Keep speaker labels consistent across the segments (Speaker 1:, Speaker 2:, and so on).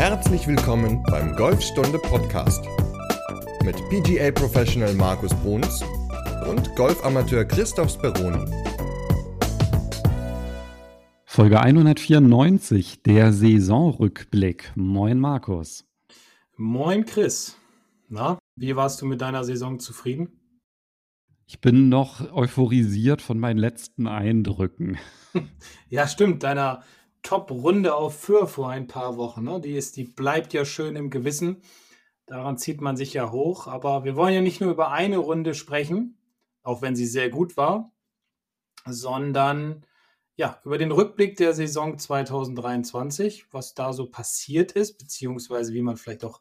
Speaker 1: Herzlich willkommen beim Golfstunde Podcast mit PGA Professional Markus Bruns und Golfamateur Christoph Speroni.
Speaker 2: Folge 194, der Saisonrückblick. Moin Markus.
Speaker 3: Moin Chris. Na, wie warst du mit deiner Saison zufrieden?
Speaker 2: Ich bin noch euphorisiert von meinen letzten Eindrücken.
Speaker 3: Ja, stimmt. Deiner Top-Runde auf Für vor ein paar Wochen. Ne? Die, ist, die bleibt ja schön im Gewissen. Daran zieht man sich ja hoch. Aber wir wollen ja nicht nur über eine Runde sprechen, auch wenn sie sehr gut war, sondern ja, über den Rückblick der Saison 2023, was da so passiert ist, beziehungsweise wie man vielleicht auch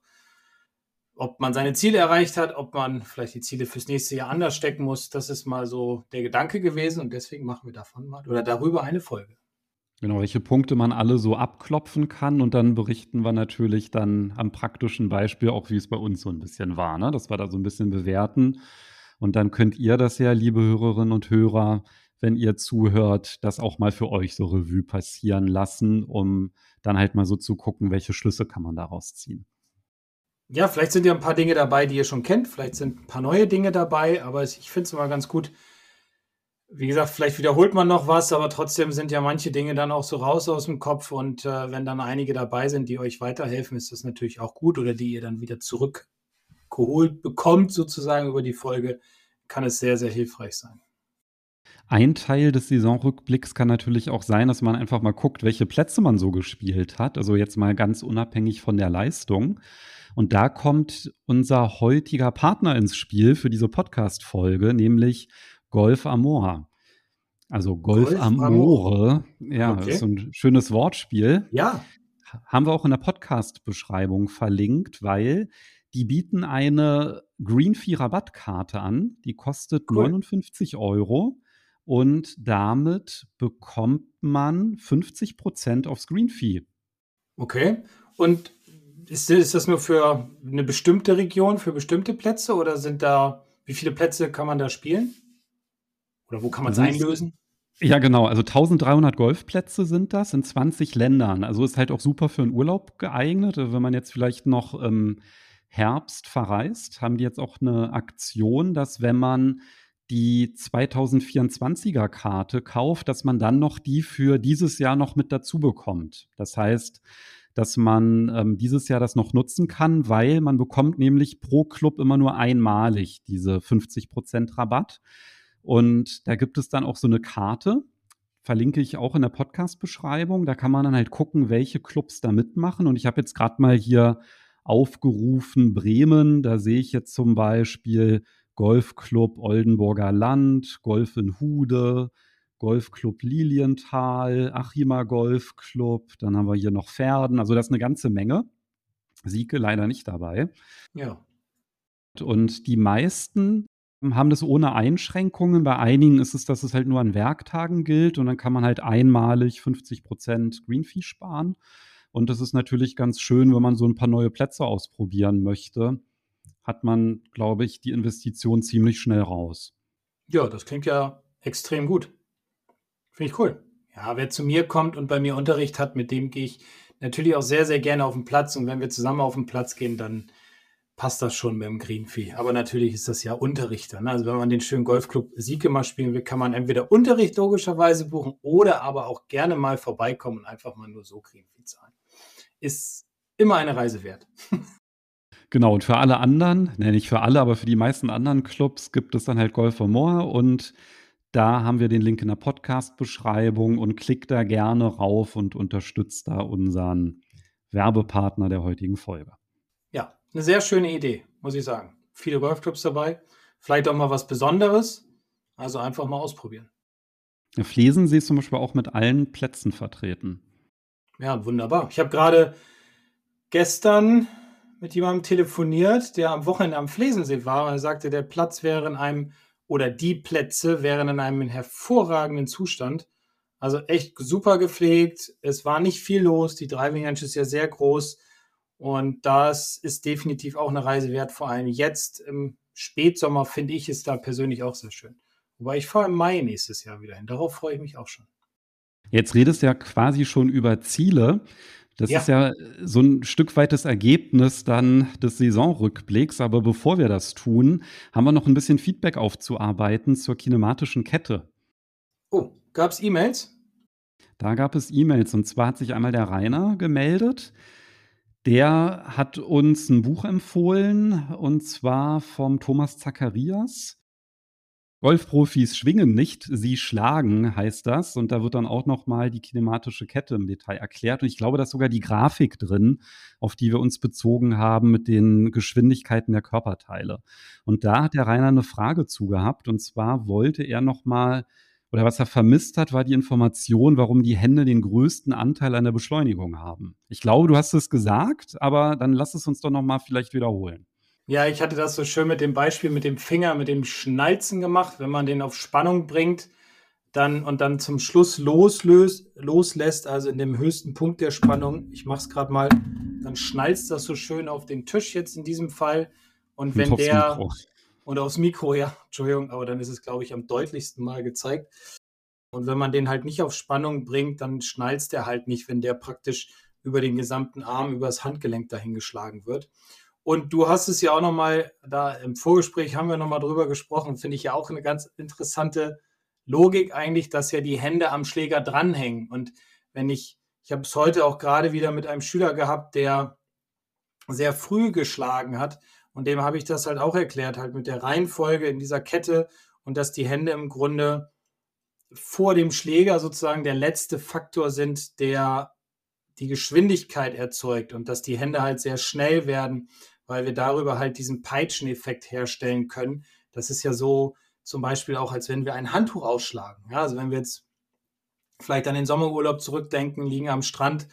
Speaker 3: ob man seine Ziele erreicht hat, ob man vielleicht die Ziele fürs nächste Jahr anders stecken muss, das ist mal so der Gedanke gewesen und deswegen machen wir davon mal oder darüber eine Folge.
Speaker 2: Genau, welche Punkte man alle so abklopfen kann und dann berichten wir natürlich dann am praktischen Beispiel auch, wie es bei uns so ein bisschen war, ne? dass wir da so ein bisschen bewerten und dann könnt ihr das ja, liebe Hörerinnen und Hörer, wenn ihr zuhört, das auch mal für euch so Revue passieren lassen, um dann halt mal so zu gucken, welche Schlüsse kann man daraus ziehen.
Speaker 3: Ja, vielleicht sind ja ein paar Dinge dabei, die ihr schon kennt. Vielleicht sind ein paar neue Dinge dabei, aber ich finde es immer ganz gut. Wie gesagt, vielleicht wiederholt man noch was, aber trotzdem sind ja manche Dinge dann auch so raus aus dem Kopf. Und äh, wenn dann einige dabei sind, die euch weiterhelfen, ist das natürlich auch gut oder die ihr dann wieder zurückgeholt bekommt, sozusagen über die Folge, kann es sehr, sehr hilfreich sein.
Speaker 2: Ein Teil des Saisonrückblicks kann natürlich auch sein, dass man einfach mal guckt, welche Plätze man so gespielt hat. Also jetzt mal ganz unabhängig von der Leistung. Und da kommt unser heutiger Partner ins Spiel für diese Podcast-Folge, nämlich Golf Amor. Also Golf, Golf Amore, ja, okay. ist so ein schönes Wortspiel.
Speaker 3: Ja.
Speaker 2: Haben wir auch in der Podcast-Beschreibung verlinkt, weil die bieten eine Green Fee Rabattkarte an. Die kostet cool. 59 Euro und damit bekommt man 50 Prozent aufs Green Fee.
Speaker 3: Okay. Und ist, ist das nur für eine bestimmte Region, für bestimmte Plätze oder sind da, wie viele Plätze kann man da spielen? Oder wo kann man es einlösen?
Speaker 2: Ja, genau. Also 1300 Golfplätze sind das in 20 Ländern. Also ist halt auch super für einen Urlaub geeignet. Also wenn man jetzt vielleicht noch im ähm, Herbst verreist, haben die jetzt auch eine Aktion, dass wenn man die 2024er Karte kauft, dass man dann noch die für dieses Jahr noch mit dazu bekommt. Das heißt, dass man ähm, dieses Jahr das noch nutzen kann, weil man bekommt nämlich pro Club immer nur einmalig diese 50% Rabatt. Und da gibt es dann auch so eine Karte, verlinke ich auch in der Podcast-Beschreibung. Da kann man dann halt gucken, welche Clubs da mitmachen. Und ich habe jetzt gerade mal hier aufgerufen Bremen. Da sehe ich jetzt zum Beispiel Golfclub Oldenburger Land, Golf in Hude, Golfclub Lilienthal, Achima Golfclub, dann haben wir hier noch Pferden, also das ist eine ganze Menge. Sieke leider nicht dabei.
Speaker 3: Ja.
Speaker 2: Und die meisten haben das ohne Einschränkungen. Bei einigen ist es, dass es halt nur an Werktagen gilt und dann kann man halt einmalig 50 Prozent Greenfee sparen. Und das ist natürlich ganz schön, wenn man so ein paar neue Plätze ausprobieren möchte, hat man, glaube ich, die Investition ziemlich schnell raus.
Speaker 3: Ja, das klingt ja extrem gut. Finde ich cool. Ja, wer zu mir kommt und bei mir Unterricht hat, mit dem gehe ich natürlich auch sehr, sehr gerne auf den Platz. Und wenn wir zusammen auf den Platz gehen, dann passt das schon mit dem Greenfee. Aber natürlich ist das ja Unterrichter. Ne? Also wenn man den schönen Golfclub Sieke mal spielen will, kann man entweder Unterricht logischerweise buchen oder aber auch gerne mal vorbeikommen und einfach mal nur so Greenfee zahlen. Ist immer eine Reise wert.
Speaker 2: Genau, und für alle anderen, ne, nicht für alle, aber für die meisten anderen Clubs gibt es dann halt Golf for More und da haben wir den Link in der Podcast-Beschreibung und klickt da gerne rauf und unterstützt da unseren Werbepartner der heutigen Folge.
Speaker 3: Ja, eine sehr schöne Idee, muss ich sagen. Viele Golfclubs dabei, vielleicht auch mal was Besonderes. Also einfach mal ausprobieren.
Speaker 2: Ja, Flesen ist zum Beispiel auch mit allen Plätzen vertreten.
Speaker 3: Ja, wunderbar. Ich habe gerade gestern mit jemandem telefoniert, der am Wochenende am Flesensee war und er sagte, der Platz wäre in einem oder die Plätze wären in einem hervorragenden Zustand. Also echt super gepflegt. Es war nicht viel los. Die Driving Range ist ja sehr groß. Und das ist definitiv auch eine Reise wert. Vor allem jetzt im Spätsommer finde ich es da persönlich auch sehr schön. Wobei ich fahre im Mai nächstes Jahr wieder hin. Darauf freue ich mich auch schon.
Speaker 2: Jetzt redest du ja quasi schon über Ziele. Das ja. ist ja so ein Stück weit das Ergebnis dann des Saisonrückblicks. Aber bevor wir das tun, haben wir noch ein bisschen Feedback aufzuarbeiten zur kinematischen Kette.
Speaker 3: Oh, gab es E-Mails?
Speaker 2: Da gab es E-Mails und zwar hat sich einmal der Rainer gemeldet. Der hat uns ein Buch empfohlen und zwar vom Thomas Zacharias. Golfprofis schwingen nicht, sie schlagen, heißt das. Und da wird dann auch nochmal die kinematische Kette im Detail erklärt. Und ich glaube, da ist sogar die Grafik drin, auf die wir uns bezogen haben mit den Geschwindigkeiten der Körperteile. Und da hat der Rainer eine Frage zugehabt. Und zwar wollte er nochmal, oder was er vermisst hat, war die Information, warum die Hände den größten Anteil an der Beschleunigung haben. Ich glaube, du hast es gesagt, aber dann lass es uns doch nochmal vielleicht wiederholen.
Speaker 3: Ja, ich hatte das so schön mit dem Beispiel mit dem Finger, mit dem Schnalzen gemacht. Wenn man den auf Spannung bringt dann, und dann zum Schluss loslöst, loslässt, also in dem höchsten Punkt der Spannung, ich mache es gerade mal, dann schnalzt das so schön auf den Tisch jetzt in diesem Fall. Und wenn der. Und aufs Mikro, ja, Entschuldigung, aber dann ist es, glaube ich, am deutlichsten mal gezeigt. Und wenn man den halt nicht auf Spannung bringt, dann schnalzt der halt nicht, wenn der praktisch über den gesamten Arm, über das Handgelenk dahingeschlagen wird. Und du hast es ja auch nochmal, da im Vorgespräch haben wir nochmal drüber gesprochen, finde ich ja auch eine ganz interessante Logik eigentlich, dass ja die Hände am Schläger dranhängen. Und wenn ich, ich habe es heute auch gerade wieder mit einem Schüler gehabt, der sehr früh geschlagen hat. Und dem habe ich das halt auch erklärt, halt mit der Reihenfolge in dieser Kette und dass die Hände im Grunde vor dem Schläger sozusagen der letzte Faktor sind, der die Geschwindigkeit erzeugt und dass die Hände halt sehr schnell werden, weil wir darüber halt diesen Peitscheneffekt herstellen können. Das ist ja so zum Beispiel auch, als wenn wir ein Handtuch ausschlagen. Ja, also wenn wir jetzt vielleicht an den Sommerurlaub zurückdenken, liegen am Strand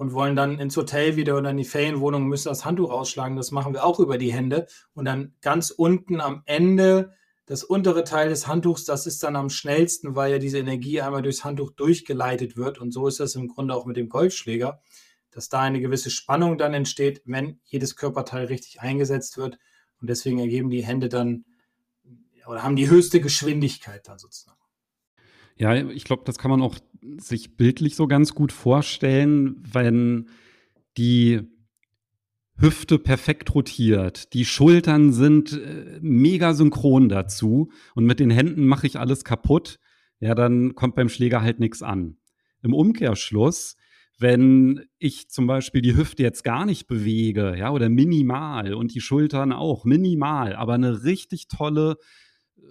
Speaker 3: und wollen dann ins Hotel wieder oder in die Ferienwohnung, müssen das Handtuch ausschlagen. Das machen wir auch über die Hände. Und dann ganz unten am Ende das untere Teil des Handtuchs, das ist dann am schnellsten, weil ja diese Energie einmal durchs Handtuch durchgeleitet wird. Und so ist das im Grunde auch mit dem Golfschläger, dass da eine gewisse Spannung dann entsteht, wenn jedes Körperteil richtig eingesetzt wird. Und deswegen ergeben die Hände dann oder haben die höchste Geschwindigkeit dann sozusagen.
Speaker 2: Ja, ich glaube, das kann man auch sich bildlich so ganz gut vorstellen, wenn die Hüfte perfekt rotiert. Die Schultern sind äh, mega synchron dazu und mit den Händen mache ich alles kaputt. Ja, dann kommt beim Schläger halt nichts an. Im Umkehrschluss, wenn ich zum Beispiel die Hüfte jetzt gar nicht bewege, ja, oder minimal und die Schultern auch minimal, aber eine richtig tolle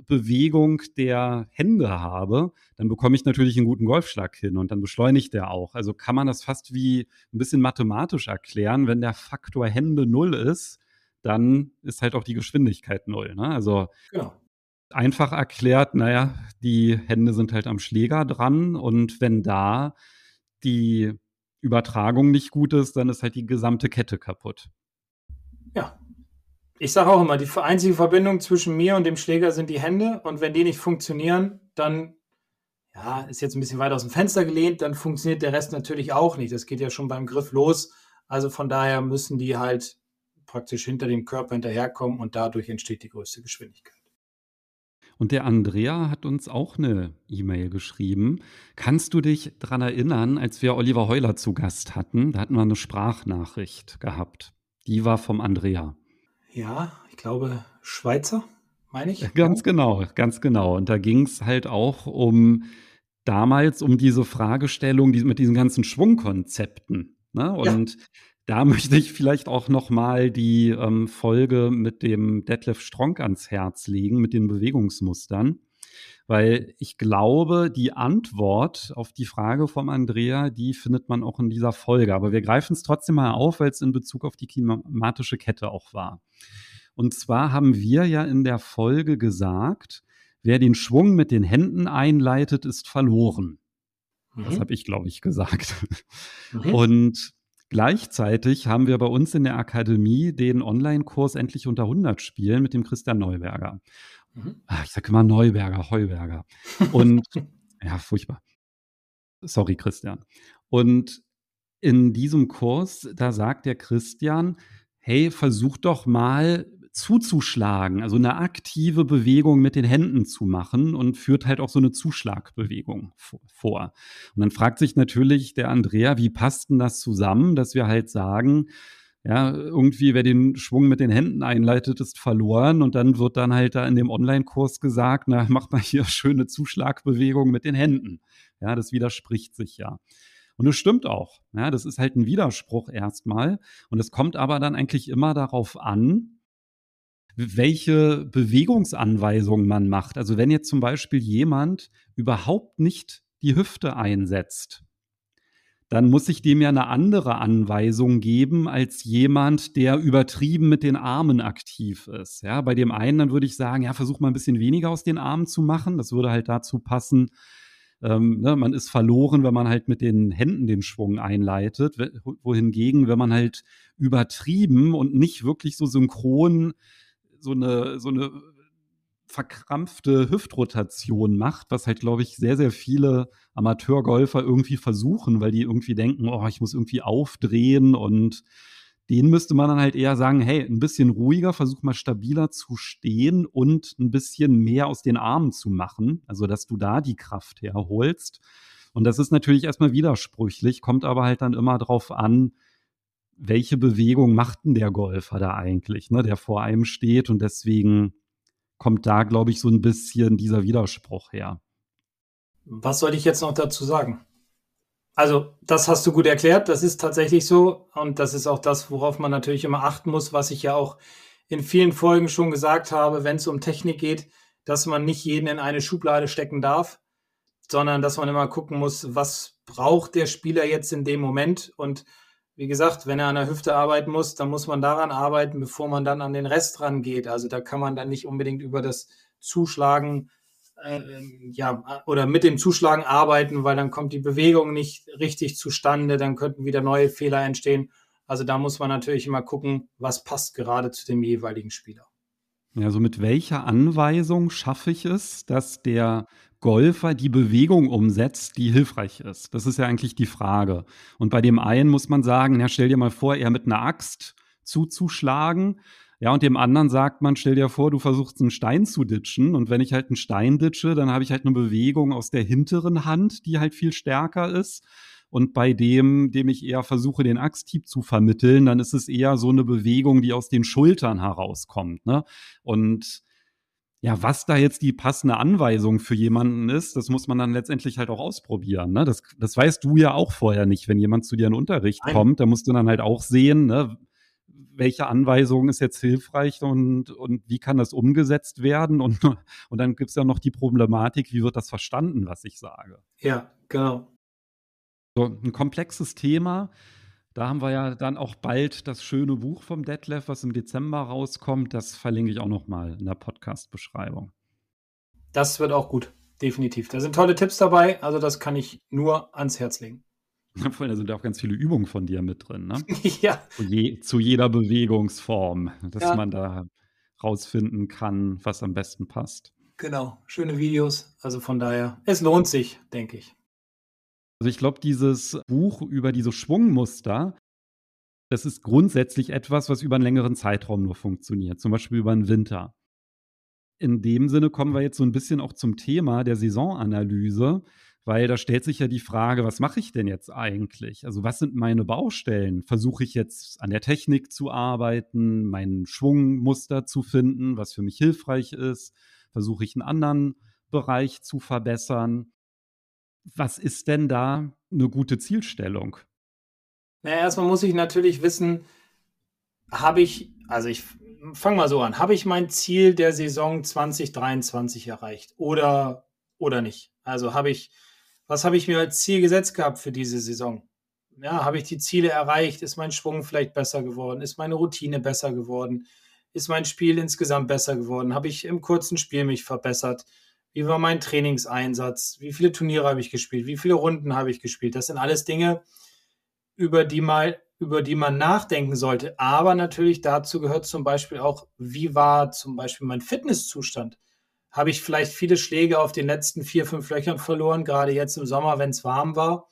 Speaker 2: Bewegung der Hände habe, dann bekomme ich natürlich einen guten Golfschlag hin und dann beschleunigt der auch. Also kann man das fast wie ein bisschen mathematisch erklären. Wenn der Faktor Hände null ist, dann ist halt auch die Geschwindigkeit null. Ne? Also genau. einfach erklärt, naja, die Hände sind halt am Schläger dran und wenn da die Übertragung nicht gut ist, dann ist halt die gesamte Kette kaputt.
Speaker 3: Ich sage auch immer, die einzige Verbindung zwischen mir und dem Schläger sind die Hände. Und wenn die nicht funktionieren, dann, ja, ist jetzt ein bisschen weit aus dem Fenster gelehnt, dann funktioniert der Rest natürlich auch nicht. Das geht ja schon beim Griff los. Also von daher müssen die halt praktisch hinter dem Körper hinterherkommen und dadurch entsteht die größte Geschwindigkeit.
Speaker 2: Und der Andrea hat uns auch eine E-Mail geschrieben. Kannst du dich daran erinnern, als wir Oliver Heuler zu Gast hatten? Da hatten wir eine Sprachnachricht gehabt. Die war vom Andrea.
Speaker 3: Ja, ich glaube Schweizer, meine ich.
Speaker 2: Ganz genau, ganz genau. Und da ging es halt auch um damals um diese Fragestellung die, mit diesen ganzen Schwungkonzepten. Ne? Und ja. da möchte ich vielleicht auch noch mal die ähm, Folge mit dem Detlef Stronk ans Herz legen, mit den Bewegungsmustern. Weil ich glaube, die Antwort auf die Frage vom Andrea, die findet man auch in dieser Folge. Aber wir greifen es trotzdem mal auf, weil es in Bezug auf die klimatische Kette auch war. Und zwar haben wir ja in der Folge gesagt, wer den Schwung mit den Händen einleitet, ist verloren. Mhm. Das habe ich, glaube ich, gesagt. Mhm. Und Gleichzeitig haben wir bei uns in der Akademie den Online-Kurs Endlich unter 100 Spielen mit dem Christian Neuberger. Mhm. Ah, ich sage immer Neuberger, Heuberger. Und ja, furchtbar. Sorry, Christian. Und in diesem Kurs, da sagt der Christian, hey, versuch doch mal zuzuschlagen, also eine aktive Bewegung mit den Händen zu machen und führt halt auch so eine Zuschlagbewegung vor. Und dann fragt sich natürlich der Andrea, wie passt denn das zusammen, dass wir halt sagen, ja, irgendwie, wer den Schwung mit den Händen einleitet, ist verloren. Und dann wird dann halt da in dem Online-Kurs gesagt, na, mach mal hier schöne Zuschlagbewegung mit den Händen. Ja, das widerspricht sich ja. Und es stimmt auch. Ja, das ist halt ein Widerspruch erstmal. Und es kommt aber dann eigentlich immer darauf an, welche Bewegungsanweisungen man macht. Also wenn jetzt zum Beispiel jemand überhaupt nicht die Hüfte einsetzt, dann muss ich dem ja eine andere Anweisung geben als jemand, der übertrieben mit den Armen aktiv ist. Ja, bei dem einen, dann würde ich sagen, ja, versuch mal ein bisschen weniger aus den Armen zu machen. Das würde halt dazu passen, ähm, ne, man ist verloren, wenn man halt mit den Händen den Schwung einleitet. Wohingegen, wenn man halt übertrieben und nicht wirklich so synchron so eine, so eine verkrampfte Hüftrotation macht, was halt, glaube ich, sehr, sehr viele Amateurgolfer irgendwie versuchen, weil die irgendwie denken, oh, ich muss irgendwie aufdrehen und denen müsste man dann halt eher sagen, hey, ein bisschen ruhiger, versuch mal stabiler zu stehen und ein bisschen mehr aus den Armen zu machen, also dass du da die Kraft herholst. Und das ist natürlich erstmal widersprüchlich, kommt aber halt dann immer drauf an, welche Bewegung macht denn der Golfer da eigentlich, ne, der vor einem steht und deswegen kommt da, glaube ich, so ein bisschen dieser Widerspruch her.
Speaker 3: Was soll ich jetzt noch dazu sagen? Also, das hast du gut erklärt. Das ist tatsächlich so. Und das ist auch das, worauf man natürlich immer achten muss, was ich ja auch in vielen Folgen schon gesagt habe, wenn es um Technik geht, dass man nicht jeden in eine Schublade stecken darf, sondern dass man immer gucken muss, was braucht der Spieler jetzt in dem Moment und wie gesagt, wenn er an der Hüfte arbeiten muss, dann muss man daran arbeiten, bevor man dann an den Rest rangeht. Also da kann man dann nicht unbedingt über das Zuschlagen äh, ja, oder mit dem Zuschlagen arbeiten, weil dann kommt die Bewegung nicht richtig zustande, dann könnten wieder neue Fehler entstehen. Also da muss man natürlich immer gucken, was passt gerade zu dem jeweiligen Spieler.
Speaker 2: Ja, so mit welcher Anweisung schaffe ich es, dass der Golfer die Bewegung umsetzt, die hilfreich ist? Das ist ja eigentlich die Frage. Und bei dem einen muss man sagen, ja, stell dir mal vor, eher mit einer Axt zuzuschlagen. Ja, und dem anderen sagt man, stell dir vor, du versuchst einen Stein zu ditchen. Und wenn ich halt einen Stein ditche, dann habe ich halt eine Bewegung aus der hinteren Hand, die halt viel stärker ist. Und bei dem, dem ich eher versuche, den Axthieb zu vermitteln, dann ist es eher so eine Bewegung, die aus den Schultern herauskommt. Ne? Und ja, was da jetzt die passende Anweisung für jemanden ist, das muss man dann letztendlich halt auch ausprobieren. Ne? Das, das weißt du ja auch vorher nicht. Wenn jemand zu dir in Unterricht Nein. kommt, da musst du dann halt auch sehen, ne, welche Anweisung ist jetzt hilfreich und, und wie kann das umgesetzt werden? Und, und dann gibt es ja noch die Problematik, wie wird das verstanden, was ich sage.
Speaker 3: Ja, genau.
Speaker 2: So ein komplexes Thema. Da haben wir ja dann auch bald das schöne Buch vom Detlef, was im Dezember rauskommt. Das verlinke ich auch noch mal in der Podcast-Beschreibung.
Speaker 3: Das wird auch gut, definitiv. Da sind tolle Tipps dabei. Also das kann ich nur ans Herz legen.
Speaker 2: Vor allem, da sind auch ganz viele Übungen von dir mit drin, ne?
Speaker 3: ja.
Speaker 2: Zu, je, zu, jeder Bewegungsform, dass ja. man da rausfinden kann, was am besten passt.
Speaker 3: Genau, schöne Videos. Also von daher, es lohnt sich, denke ich.
Speaker 2: Also ich glaube, dieses Buch über diese Schwungmuster, das ist grundsätzlich etwas, was über einen längeren Zeitraum nur funktioniert, zum Beispiel über den Winter. In dem Sinne kommen wir jetzt so ein bisschen auch zum Thema der Saisonanalyse, weil da stellt sich ja die Frage, was mache ich denn jetzt eigentlich? Also was sind meine Baustellen? Versuche ich jetzt an der Technik zu arbeiten, mein Schwungmuster zu finden, was für mich hilfreich ist? Versuche ich einen anderen Bereich zu verbessern? Was ist denn da eine gute Zielstellung?
Speaker 3: Naja, erstmal muss ich natürlich wissen, habe ich, also ich fange mal so an, habe ich mein Ziel der Saison 2023 erreicht oder, oder nicht? Also habe ich, was habe ich mir als Ziel gesetzt gehabt für diese Saison? Ja, habe ich die Ziele erreicht? Ist mein Schwung vielleicht besser geworden? Ist meine Routine besser geworden? Ist mein Spiel insgesamt besser geworden? Habe ich im kurzen Spiel mich verbessert? Wie war mein Trainingseinsatz? Wie viele Turniere habe ich gespielt? Wie viele Runden habe ich gespielt? Das sind alles Dinge, über die mal, über die man nachdenken sollte. Aber natürlich dazu gehört zum Beispiel auch, wie war zum Beispiel mein Fitnesszustand? Habe ich vielleicht viele Schläge auf den letzten vier, fünf Löchern verloren, gerade jetzt im Sommer, wenn es warm war?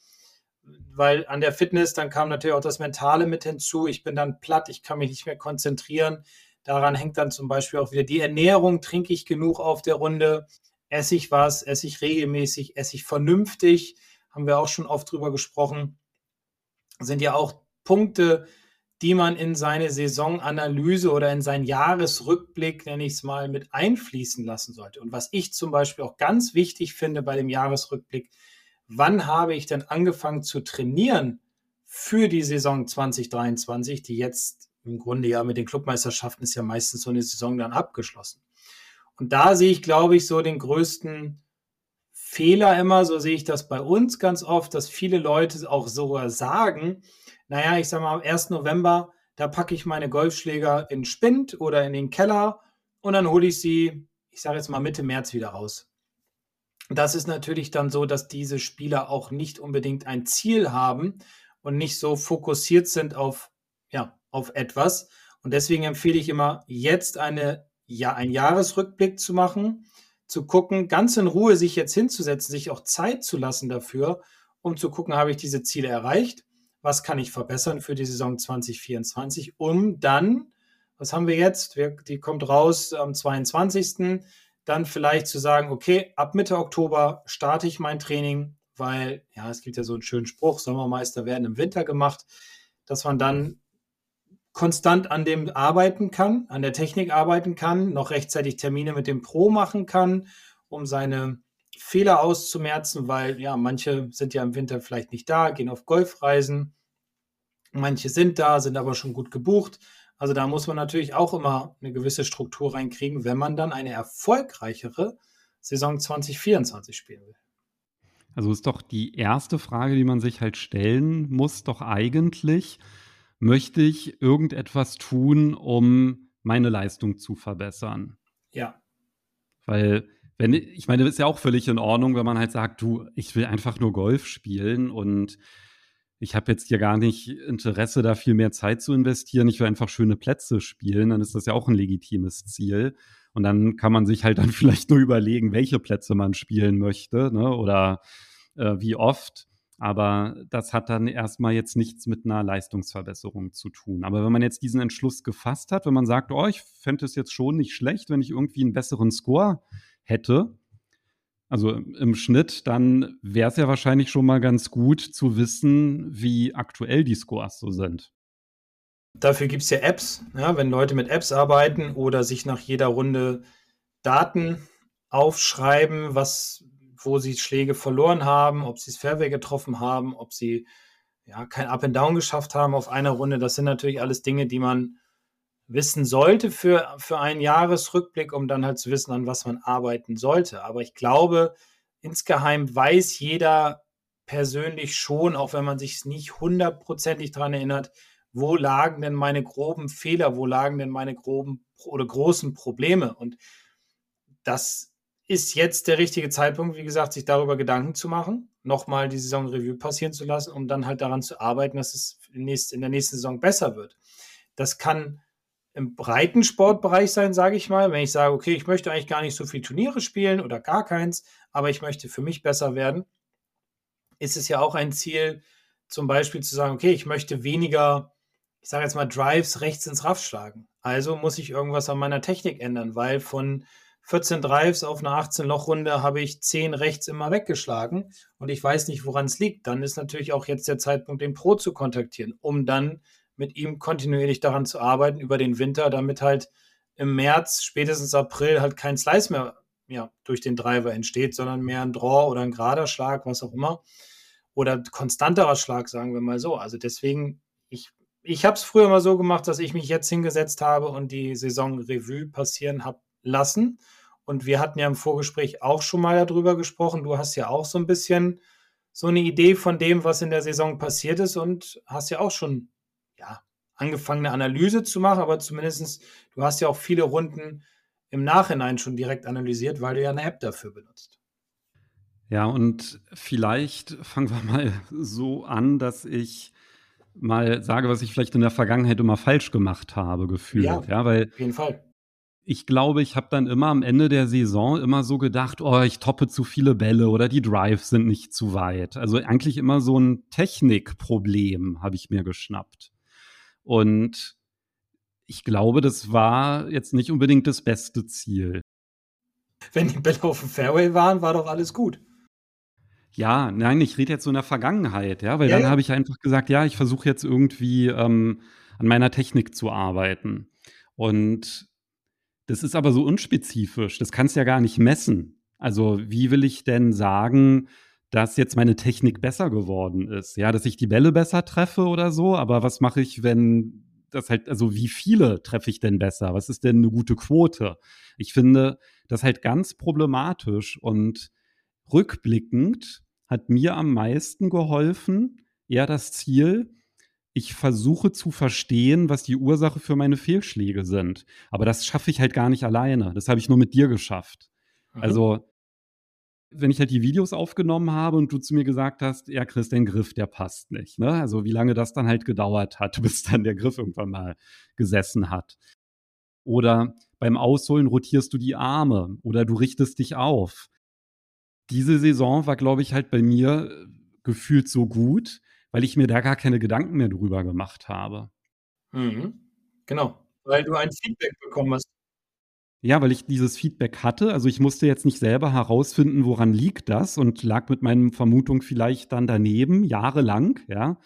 Speaker 3: Weil an der Fitness, dann kam natürlich auch das Mentale mit hinzu. Ich bin dann platt, ich kann mich nicht mehr konzentrieren Daran hängt dann zum Beispiel auch wieder die Ernährung. Trinke ich genug auf der Runde? Esse ich was? Esse ich regelmäßig? Esse ich vernünftig? Haben wir auch schon oft drüber gesprochen. Sind ja auch Punkte, die man in seine Saisonanalyse oder in seinen Jahresrückblick, nenne ich es mal, mit einfließen lassen sollte. Und was ich zum Beispiel auch ganz wichtig finde bei dem Jahresrückblick, wann habe ich denn angefangen zu trainieren für die Saison 2023, die jetzt im Grunde ja mit den Clubmeisterschaften ist ja meistens so eine Saison dann abgeschlossen. Und da sehe ich, glaube ich, so den größten Fehler immer, so sehe ich das bei uns ganz oft, dass viele Leute auch sogar sagen, naja, ich sage mal, am 1. November, da packe ich meine Golfschläger in Spind oder in den Keller und dann hole ich sie, ich sage jetzt mal Mitte März wieder raus. Das ist natürlich dann so, dass diese Spieler auch nicht unbedingt ein Ziel haben und nicht so fokussiert sind auf, ja, auf etwas. Und deswegen empfehle ich immer, jetzt eine, ja, einen Jahresrückblick zu machen, zu gucken, ganz in Ruhe sich jetzt hinzusetzen, sich auch Zeit zu lassen dafür, um zu gucken, habe ich diese Ziele erreicht? Was kann ich verbessern für die Saison 2024, um dann, was haben wir jetzt? Wir, die kommt raus am 22 dann vielleicht zu sagen, okay, ab Mitte Oktober starte ich mein Training, weil, ja, es gibt ja so einen schönen Spruch, Sommermeister werden im Winter gemacht, dass man dann konstant an dem arbeiten kann, an der Technik arbeiten kann, noch rechtzeitig Termine mit dem Pro machen kann, um seine Fehler auszumerzen, weil ja, manche sind ja im Winter vielleicht nicht da, gehen auf Golfreisen. Manche sind da, sind aber schon gut gebucht. Also da muss man natürlich auch immer eine gewisse Struktur reinkriegen, wenn man dann eine erfolgreichere Saison 2024 spielen will.
Speaker 2: Also ist doch die erste Frage, die man sich halt stellen muss, doch eigentlich, möchte ich irgendetwas tun, um meine Leistung zu verbessern?
Speaker 3: Ja.
Speaker 2: Weil, wenn, ich meine, das ist ja auch völlig in Ordnung, wenn man halt sagt, du, ich will einfach nur Golf spielen und ich habe jetzt hier gar nicht Interesse, da viel mehr Zeit zu investieren. Ich will einfach schöne Plätze spielen, dann ist das ja auch ein legitimes Ziel. Und dann kann man sich halt dann vielleicht nur überlegen, welche Plätze man spielen möchte ne? oder äh, wie oft. Aber das hat dann erstmal jetzt nichts mit einer Leistungsverbesserung zu tun. Aber wenn man jetzt diesen Entschluss gefasst hat, wenn man sagt, oh, ich fände es jetzt schon nicht schlecht, wenn ich irgendwie einen besseren Score hätte, also im Schnitt, dann wäre es ja wahrscheinlich schon mal ganz gut zu wissen, wie aktuell die Scores so sind.
Speaker 3: Dafür gibt es ja Apps, ja, wenn Leute mit Apps arbeiten oder sich nach jeder Runde Daten aufschreiben, was, wo sie Schläge verloren haben, ob sie es Fairway getroffen haben, ob sie ja, kein Up and Down geschafft haben auf einer Runde. Das sind natürlich alles Dinge, die man wissen sollte für, für einen Jahresrückblick, um dann halt zu wissen, an was man arbeiten sollte. Aber ich glaube, insgeheim weiß jeder persönlich schon, auch wenn man sich nicht hundertprozentig daran erinnert, wo lagen denn meine groben Fehler, wo lagen denn meine groben oder großen Probleme. Und das ist jetzt der richtige Zeitpunkt, wie gesagt, sich darüber Gedanken zu machen, nochmal die Saison Revue passieren zu lassen, um dann halt daran zu arbeiten, dass es in der nächsten Saison besser wird. Das kann im breiten Sportbereich sein, sage ich mal. Wenn ich sage, okay, ich möchte eigentlich gar nicht so viele Turniere spielen oder gar keins, aber ich möchte für mich besser werden, ist es ja auch ein Ziel, zum Beispiel zu sagen, okay, ich möchte weniger, ich sage jetzt mal, Drives rechts ins Raff schlagen. Also muss ich irgendwas an meiner Technik ändern, weil von 14 Drives auf einer 18-Loch-Runde habe ich 10 rechts immer weggeschlagen und ich weiß nicht, woran es liegt. Dann ist natürlich auch jetzt der Zeitpunkt, den Pro zu kontaktieren, um dann mit ihm kontinuierlich daran zu arbeiten über den Winter, damit halt im März, spätestens April halt kein Slice mehr ja, durch den Driver entsteht, sondern mehr ein Draw oder ein gerader Schlag, was auch immer. Oder konstanterer Schlag, sagen wir mal so. Also deswegen, ich, ich habe es früher mal so gemacht, dass ich mich jetzt hingesetzt habe und die Saison Revue passieren habe lassen. Und wir hatten ja im Vorgespräch auch schon mal darüber gesprochen. Du hast ja auch so ein bisschen so eine Idee von dem, was in der Saison passiert ist und hast ja auch schon ja, angefangen, eine Analyse zu machen, aber zumindest, du hast ja auch viele Runden im Nachhinein schon direkt analysiert, weil du ja eine App dafür benutzt.
Speaker 2: Ja, und vielleicht fangen wir mal so an, dass ich mal sage, was ich vielleicht in der Vergangenheit immer falsch gemacht habe, gefühlt. Ja, ja weil
Speaker 3: auf jeden Fall.
Speaker 2: Ich glaube, ich habe dann immer am Ende der Saison immer so gedacht, oh, ich toppe zu viele Bälle oder die Drives sind nicht zu weit. Also eigentlich immer so ein Technikproblem habe ich mir geschnappt. Und ich glaube, das war jetzt nicht unbedingt das beste Ziel.
Speaker 3: Wenn die Bälle auf dem Fairway waren, war doch alles gut.
Speaker 2: Ja, nein, ich rede jetzt so in der Vergangenheit, ja, weil
Speaker 3: Ja,
Speaker 2: dann
Speaker 3: ja.
Speaker 2: habe ich einfach gesagt, ja, ich versuche jetzt irgendwie ähm, an meiner Technik zu arbeiten. Und das ist aber so unspezifisch, das kannst du ja gar nicht messen. Also, wie will ich denn sagen, dass jetzt meine Technik besser geworden ist? Ja, dass ich die Bälle besser treffe oder so, aber was mache ich, wenn das halt, also wie viele treffe ich denn besser? Was ist denn eine gute Quote? Ich finde das halt ganz problematisch und rückblickend hat mir am meisten geholfen, eher das Ziel, ich versuche zu verstehen, was die Ursache für meine Fehlschläge sind. Aber das schaffe ich halt gar nicht alleine. Das habe ich nur mit dir geschafft.
Speaker 3: Mhm.
Speaker 2: Also, wenn ich halt die Videos aufgenommen habe und du zu mir gesagt hast, ja, Chris, dein Griff, der passt nicht. Ne? Also, wie lange das dann halt gedauert hat, bis dann der Griff irgendwann mal gesessen hat. Oder beim Ausholen rotierst du die Arme oder du richtest dich auf. Diese Saison war, glaube ich, halt bei mir äh, gefühlt so gut, weil ich mir da gar keine Gedanken mehr drüber gemacht habe.
Speaker 3: Mhm. Genau, weil du ein Feedback bekommen hast.
Speaker 2: Ja, weil ich dieses Feedback hatte. Also ich musste jetzt nicht selber herausfinden, woran liegt das und lag mit meinen Vermutungen vielleicht dann daneben, jahrelang, ja,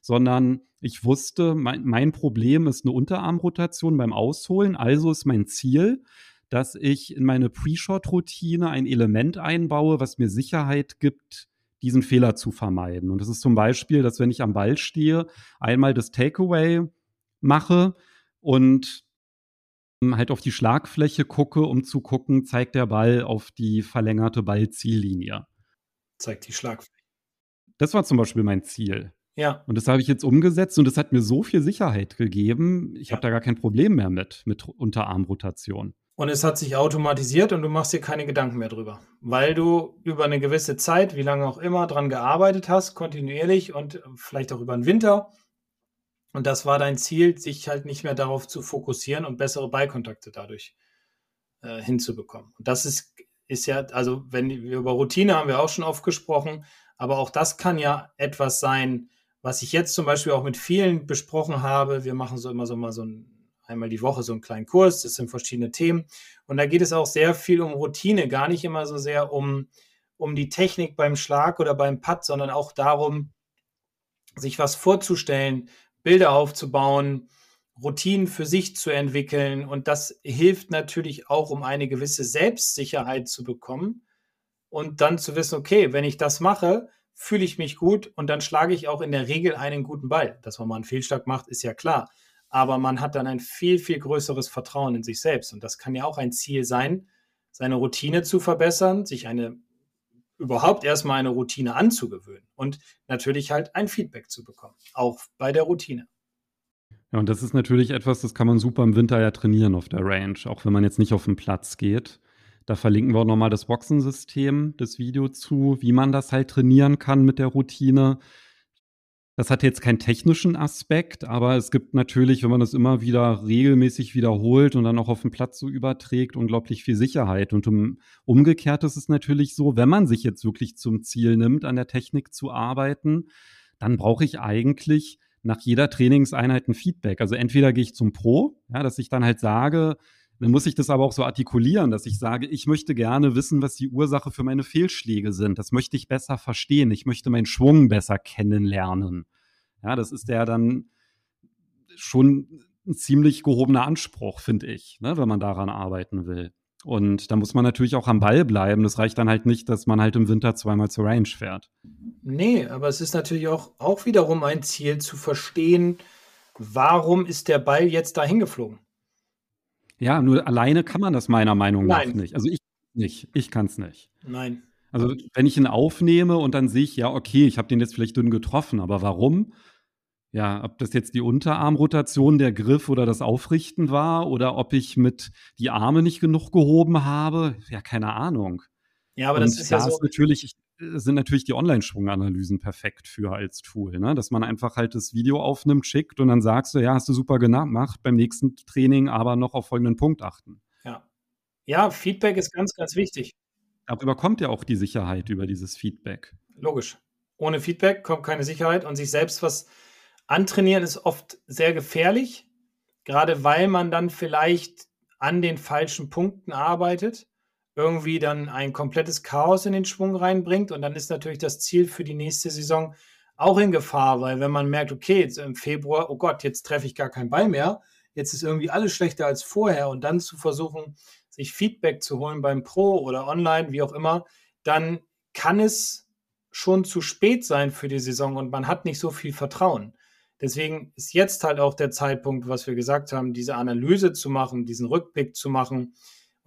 Speaker 2: sondern ich wusste, mein, mein Problem ist eine Unterarmrotation beim Ausholen. Also ist mein Ziel, dass ich in meine Pre-Shot-Routine ein Element einbaue, was mir Sicherheit gibt, diesen Fehler zu vermeiden. Und das ist zum Beispiel, dass wenn ich am Ball stehe, einmal das Takeaway mache und halt auf die Schlagfläche gucke, um zu gucken, zeigt der Ball auf die verlängerte Ballziellinie.
Speaker 3: Zeigt die Schlagfläche.
Speaker 2: Das war zum Beispiel mein Ziel.
Speaker 3: Ja,
Speaker 2: Und das habe ich jetzt umgesetzt und das hat mir so viel Sicherheit gegeben. Ich
Speaker 3: Ja.
Speaker 2: habe da gar kein Problem mehr mit, mit Unterarmrotation.
Speaker 3: Und es hat sich automatisiert und du machst dir keine Gedanken mehr drüber, weil du über eine gewisse Zeit, wie lange auch immer, dran gearbeitet hast, kontinuierlich und vielleicht auch über den Winter. Und das war dein Ziel, sich halt nicht mehr darauf zu fokussieren und bessere Ballkontakte dadurch äh, hinzubekommen. Und das ist, ist ja, also wenn wir über Routine haben wir auch schon oft gesprochen, aber auch das kann ja etwas sein, was ich jetzt zum Beispiel auch mit vielen besprochen habe. Wir machen so immer so mal so ein, einmal die Woche so einen kleinen Kurs, das sind verschiedene Themen. Und da geht es auch sehr viel um Routine, gar nicht immer so sehr um, um die Technik beim Schlag oder beim Putt, sondern auch darum, sich was vorzustellen, Bilder aufzubauen, Routinen für sich zu entwickeln. Und das hilft natürlich auch, um eine gewisse Selbstsicherheit zu bekommen und dann zu wissen, okay, wenn ich das mache, fühle ich mich gut und dann schlage ich auch in der Regel einen guten Ball. Dass man mal einen Fehlschlag macht, ist ja klar. Aber man hat dann ein viel, viel größeres Vertrauen in sich selbst. Und das kann ja auch ein Ziel sein, seine Routine zu verbessern, sich eine überhaupt erstmal eine Routine anzugewöhnen und natürlich halt ein Feedback zu bekommen, auch bei der Routine.
Speaker 2: Ja, und das ist natürlich etwas, das kann man super im Winter ja trainieren auf der Range, auch wenn man jetzt nicht auf den Platz geht. Da verlinken wir auch nochmal das Boxensystem, das Video zu, wie man das halt trainieren kann mit der Routine. Das hat jetzt keinen technischen Aspekt, aber es gibt natürlich, wenn man das immer wieder regelmäßig wiederholt und dann auch auf den Platz so überträgt, unglaublich viel Sicherheit. Und um, umgekehrt ist es natürlich so, wenn man sich jetzt wirklich zum Ziel nimmt, an der Technik zu arbeiten, dann brauche ich eigentlich nach jeder Trainingseinheit ein Feedback. Also entweder gehe ich zum Pro, ja, dass ich dann halt sage, dann muss ich das aber auch so artikulieren, dass ich sage, ich möchte gerne wissen, was die Ursache für meine Fehlschläge sind. Das möchte ich besser verstehen. Ich möchte meinen Schwung besser kennenlernen. Ja, das ist ja dann schon ein ziemlich gehobener Anspruch, finde ich, ne, wenn man daran arbeiten will. Und da muss man natürlich auch am Ball bleiben. Das reicht dann halt nicht, dass man halt im Winter zweimal zur Range fährt.
Speaker 3: Nee, aber es ist natürlich auch, auch wiederum ein Ziel zu verstehen, warum ist der Ball jetzt dahin geflogen?
Speaker 2: Ja, nur alleine kann man das meiner Meinung nach
Speaker 3: Nein.
Speaker 2: nicht. Also ich nicht. Ich kann es nicht.
Speaker 3: Nein.
Speaker 2: Also wenn ich ihn aufnehme und dann sehe ich, ja, okay, ich habe den jetzt vielleicht dünn getroffen, aber warum? Ja, ob das jetzt die Unterarmrotation, der Griff oder das Aufrichten war oder ob ich mit die Arme nicht genug gehoben habe, ja, keine Ahnung.
Speaker 3: Ja, aber
Speaker 2: und
Speaker 3: das ist ja so.
Speaker 2: ist natürlich, ich, sind natürlich die Online-Schwunganalysen perfekt für als Tool, ne? dass man einfach halt das Video aufnimmt, schickt und dann sagst du, ja, hast du super gemacht, beim nächsten Training aber noch auf folgenden Punkt achten.
Speaker 3: Ja. ja, Feedback ist ganz, ganz wichtig.
Speaker 2: Darüber kommt ja auch die Sicherheit über dieses Feedback.
Speaker 3: Logisch. Ohne Feedback kommt keine Sicherheit und sich selbst was antrainieren ist oft sehr gefährlich. gerade weil man dann vielleicht an den falschen Punkten arbeitet, irgendwie dann ein komplettes Chaos in den Schwung reinbringt und dann ist natürlich das Ziel für die nächste Saison auch in Gefahr, weil wenn man merkt, okay, jetzt im Februar, oh Gott, jetzt treffe ich gar keinen Ball mehr, jetzt ist irgendwie alles schlechter als vorher und dann zu versuchen, sich Feedback zu holen beim Pro oder online, wie auch immer, dann kann es schon zu spät sein für die Saison und man hat nicht so viel Vertrauen. Deswegen ist jetzt halt auch der Zeitpunkt, was wir gesagt haben, diese Analyse zu machen, diesen Rückblick zu machen.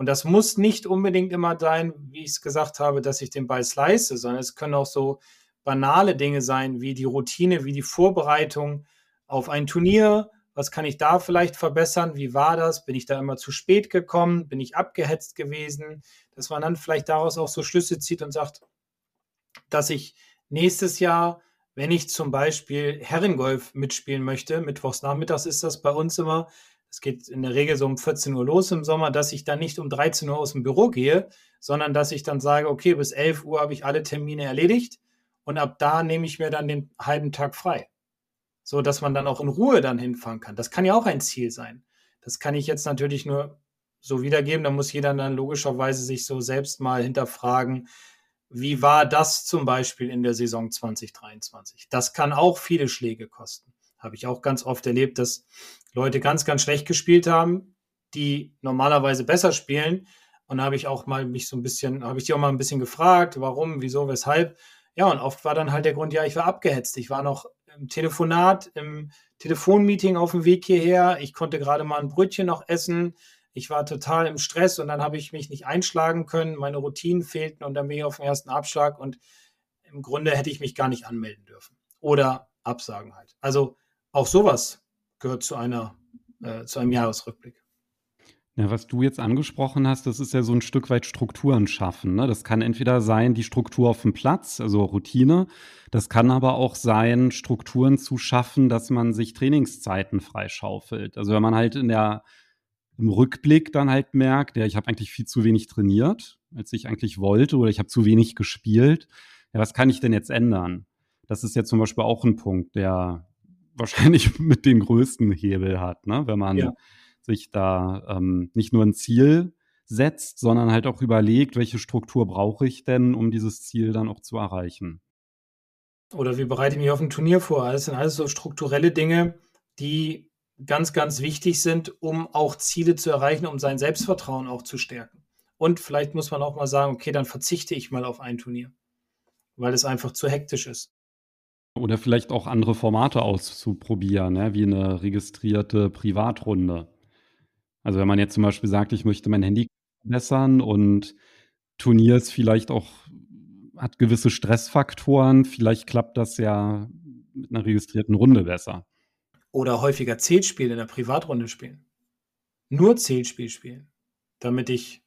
Speaker 3: Und das muss nicht unbedingt immer sein, wie ich es gesagt habe, dass ich den Ball slice, sondern es können auch so banale Dinge sein, wie die Routine, wie die Vorbereitung auf ein Turnier. Was kann ich da vielleicht verbessern? Wie war das? Bin ich da immer zu spät gekommen? Bin ich abgehetzt gewesen? Dass man dann vielleicht daraus auch so Schlüsse zieht und sagt, dass ich nächstes Jahr, wenn ich zum Beispiel Herrengolf mitspielen möchte, mittwochs nachmittags ist das bei uns immer, es geht in der Regel so um 14 Uhr los im Sommer, dass ich dann nicht um 13 Uhr aus dem Büro gehe, sondern dass ich dann sage, okay, bis 11 Uhr habe ich alle Termine erledigt und ab da nehme ich mir dann den halben Tag frei. So dass man dann auch in Ruhe dann hinfahren kann. Das kann ja auch ein Ziel sein. Das kann ich jetzt natürlich nur so wiedergeben. Da muss jeder dann logischerweise sich so selbst mal hinterfragen, wie war das zum Beispiel in der Saison 2023? Das kann auch viele Schläge kosten. Habe ich auch ganz oft erlebt, dass Leute ganz, ganz schlecht gespielt haben, die normalerweise besser spielen. Und da habe ich auch mal mich so ein bisschen, habe ich die auch mal ein bisschen gefragt, warum, wieso, weshalb. Ja, und oft war dann halt der Grund, ja, ich war abgehetzt. Ich war noch im Telefonat, im Telefonmeeting auf dem Weg hierher. Ich konnte gerade mal ein Brötchen noch essen. Ich war total im Stress und dann habe ich mich nicht einschlagen können. Meine Routinen fehlten und dann bin ich auf den ersten Abschlag und im Grunde hätte ich mich gar nicht anmelden dürfen. Oder absagen halt. Also auch sowas gehört zu einer, äh, zu einem Jahresrückblick.
Speaker 2: Ja, was du jetzt angesprochen hast, das ist ja so ein Stück weit Strukturen schaffen. Ne? Das kann entweder sein, die Struktur auf dem Platz, also Routine. Das kann aber auch sein, Strukturen zu schaffen, dass man sich Trainingszeiten freischaufelt. Also wenn man halt in der im Rückblick dann halt merkt, ja, ich habe eigentlich viel zu wenig trainiert, als ich eigentlich wollte, oder ich habe zu wenig gespielt. Ja, was kann ich denn jetzt ändern? Das ist jetzt zum Beispiel auch ein Punkt, der wahrscheinlich mit den größten Hebel hat, ne? wenn man ja sich da ähm, nicht nur ein Ziel setzt, sondern halt auch überlegt, welche Struktur brauche ich denn, um dieses Ziel dann auch zu erreichen.
Speaker 3: Oder wie bereite ich mich auf ein Turnier vor? Das sind alles so strukturelle Dinge, die ganz, ganz wichtig sind, um auch Ziele zu erreichen, um sein Selbstvertrauen auch zu stärken. Und vielleicht muss man auch mal sagen, okay, dann verzichte ich mal auf ein Turnier, weil es einfach zu hektisch ist.
Speaker 2: Oder vielleicht auch andere Formate auszuprobieren, ne? wie eine registrierte Privatrunde. Also wenn man jetzt zum Beispiel sagt, ich möchte mein Handy verbessern und Turniers vielleicht auch hat gewisse Stressfaktoren, vielleicht klappt das ja mit einer registrierten Runde besser.
Speaker 3: Oder häufiger Zählspiel in der Privatrunde spielen. Nur Zählspiel spielen, damit ich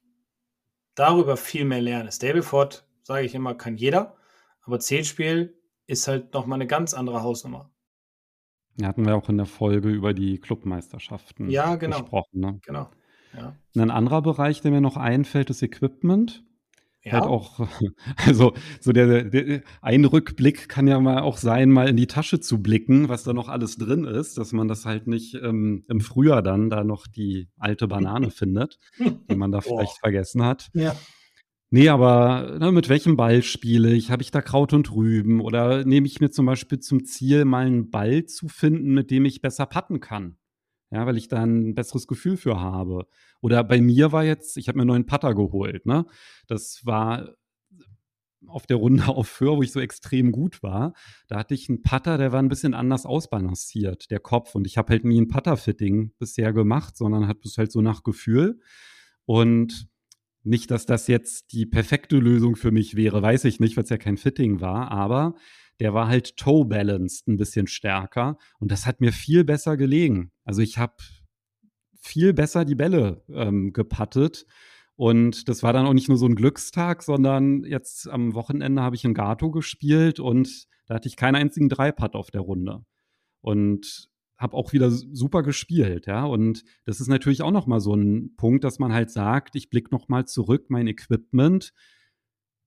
Speaker 3: darüber viel mehr lerne. Stableford, sage ich immer, kann jeder, aber Zählspiel ist halt nochmal eine ganz andere Hausnummer.
Speaker 2: Ja, hatten wir auch in der Folge über die Clubmeisterschaften
Speaker 3: ja, genau.
Speaker 2: gesprochen. Ne?
Speaker 3: Genau. Ja.
Speaker 2: Ein anderer Bereich, der mir noch einfällt, ist Equipment. Ja. Halt auch, also so der, der, ein Rückblick kann ja mal auch sein, mal in die Tasche zu blicken, was da noch alles drin ist, dass man das halt nicht ähm, im Frühjahr dann da noch die alte Banane findet, die man da vielleicht vergessen hat.
Speaker 3: Ja.
Speaker 2: Nee, aber ne, mit welchem Ball spiele ich? Habe ich da Kraut und Rüben? Oder nehme ich mir zum Beispiel zum Ziel, mal einen Ball zu finden, mit dem ich besser patten kann? Ja, weil ich da ein besseres Gefühl für habe. Oder bei mir war jetzt, ich habe mir einen neuen Putter geholt. Ne? Das war auf der Runde auf Föhr, wo ich so extrem gut war. Da hatte ich einen Putter, der war ein bisschen anders ausbalanciert, der Kopf. Und ich habe halt nie ein Putter-Fitting bisher gemacht, sondern hat es halt so nach Gefühl. Und nicht, dass das jetzt die perfekte Lösung für mich wäre, weiß ich nicht, weil es ja kein Fitting war, aber der war halt toe-balanced ein bisschen stärker und das hat mir viel besser gelegen. Also ich habe viel besser die Bälle ähm, gepattet und das war dann auch nicht nur so ein Glückstag, sondern jetzt am Wochenende habe ich in Gato gespielt und da hatte ich keinen einzigen Dreipad auf der Runde. Und habe auch wieder super gespielt, ja. Und das ist natürlich auch nochmal so ein Punkt, dass man halt sagt, ich blicke nochmal zurück, mein Equipment,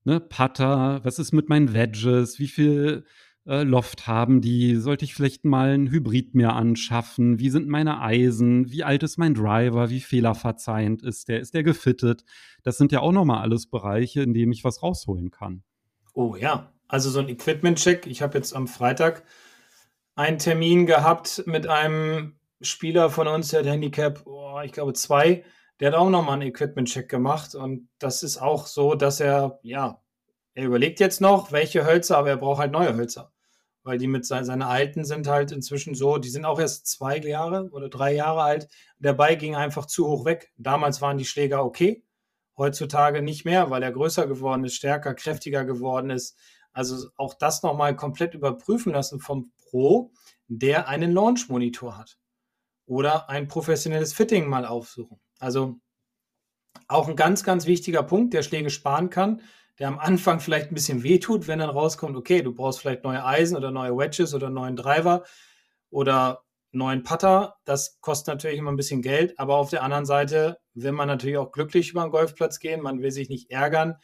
Speaker 2: ne, Putter, was ist mit meinen Wedges, wie viel äh, Loft haben die? Sollte ich vielleicht mal ein Hybrid mir anschaffen? Wie sind meine Eisen? Wie alt ist mein Driver? Wie fehlerverzeihend ist der? Ist der gefittet? Das sind ja auch nochmal alles Bereiche, in denen ich was rausholen kann.
Speaker 3: Oh ja, also so ein Equipment-Check. Ich habe jetzt am Freitag einen Termin gehabt mit einem Spieler von uns, der hat Handicap, oh, ich glaube zwei, der hat auch nochmal einen Equipment-Check gemacht und das ist auch so, dass er, ja, er überlegt jetzt noch, welche Hölzer, aber er braucht halt neue Hölzer weil die mit se seine alten sind halt inzwischen so, die sind auch erst zwei Jahre oder drei Jahre alt. Der Ball ging einfach zu hoch weg. Damals waren die Schläger okay, heutzutage nicht mehr, weil er größer geworden ist, stärker, kräftiger geworden ist. Also auch das nochmal komplett überprüfen lassen vom Pro, der einen Launch-Monitor hat. Oder ein professionelles Fitting mal aufsuchen. Also auch ein ganz, ganz wichtiger Punkt, der Schläge sparen kann der am Anfang vielleicht ein bisschen wehtut, wenn dann rauskommt, okay, du brauchst vielleicht neue Eisen oder neue Wedges oder neuen Driver oder neuen Putter. Das kostet natürlich immer ein bisschen Geld, aber auf der anderen Seite will man natürlich auch glücklich über den Golfplatz gehen, man will sich nicht ärgern.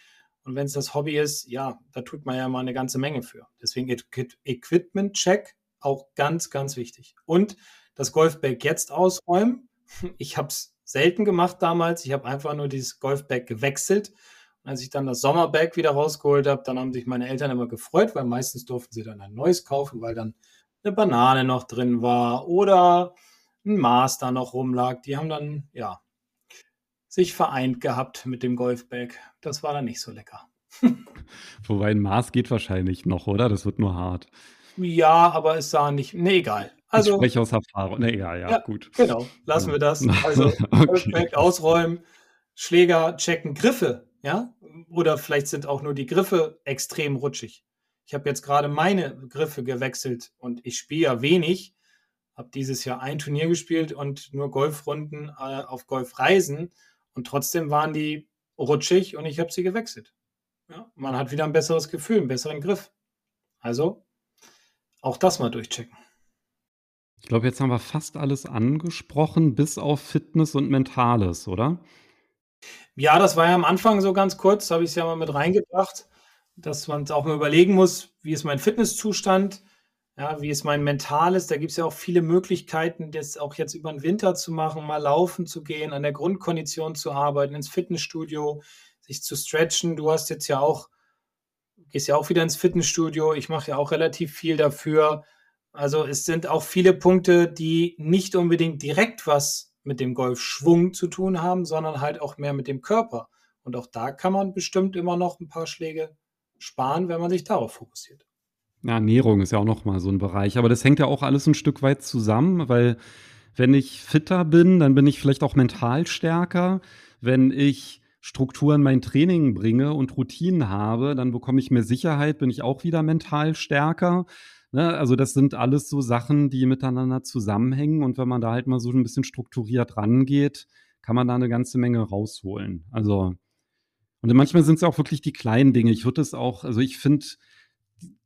Speaker 3: Und wenn es das Hobby ist, ja, da tut man ja mal eine ganze Menge für. Deswegen Equipment-Check auch ganz, ganz wichtig. Und das Golfbag jetzt ausräumen. Ich habe es selten gemacht damals. Ich habe einfach nur dieses Golfbag gewechselt als ich dann das Sommerbag wieder rausgeholt habe, dann haben sich meine Eltern immer gefreut, weil meistens durften sie dann ein neues kaufen, weil dann eine Banane noch drin war oder ein Master noch rumlag. Die haben dann, ja, sich vereint gehabt mit dem Golfbag. Das war dann nicht so lecker.
Speaker 2: Wobei ein Maß geht wahrscheinlich noch, oder? Das wird nur hart.
Speaker 3: Ja, aber es sah nicht. Nee, egal.
Speaker 2: Also, ich spreche aus Erfahrung. Nee, egal, ja, ja, gut.
Speaker 3: Genau, lassen wir das. Also, okay. Golfbag ausräumen, Schläger checken, Griffe ja, oder vielleicht sind auch nur die Griffe extrem rutschig. Ich habe jetzt gerade meine Griffe gewechselt und ich spiele ja wenig, habe dieses Jahr ein Turnier gespielt und nur Golfrunden äh, auf Golfreisen und trotzdem waren die rutschig und ich habe sie gewechselt. Ja, man hat wieder ein besseres Gefühl, einen besseren Griff. Also auch das mal durchchecken.
Speaker 2: Ich glaube, jetzt haben wir fast alles angesprochen, bis auf Fitness und Mentales, oder?
Speaker 3: Ja, das war ja am Anfang so ganz kurz, habe ich es ja mal mit reingebracht, dass man auch mal überlegen muss, wie ist mein Fitnesszustand, ja, wie ist mein Mentales. Da gibt es ja auch viele Möglichkeiten, das auch jetzt über den Winter zu machen, mal laufen zu gehen, an der Grundkondition zu arbeiten, ins Fitnessstudio, sich zu stretchen. Du hast jetzt ja auch, gehst ja auch wieder ins Fitnessstudio. Ich mache ja auch relativ viel dafür. Also es sind auch viele Punkte, die nicht unbedingt direkt was mit dem Golfschwung zu tun haben, sondern halt auch mehr mit dem Körper. Und auch da kann man bestimmt immer noch ein paar Schläge sparen, wenn man sich darauf fokussiert.
Speaker 2: Ja, Ernährung ist ja auch noch mal so ein Bereich, aber das hängt ja auch alles ein Stück weit zusammen, weil wenn ich fitter bin, dann bin ich vielleicht auch mental stärker. Wenn ich Strukturen mein Training bringe und Routinen habe, dann bekomme ich mehr Sicherheit, bin ich auch wieder mental stärker. Ne, also das sind alles so Sachen, die miteinander zusammenhängen und wenn man da halt mal so ein bisschen strukturiert rangeht, kann man da eine ganze Menge rausholen. Also und manchmal sind es auch wirklich die kleinen Dinge. Ich würde es auch, also ich finde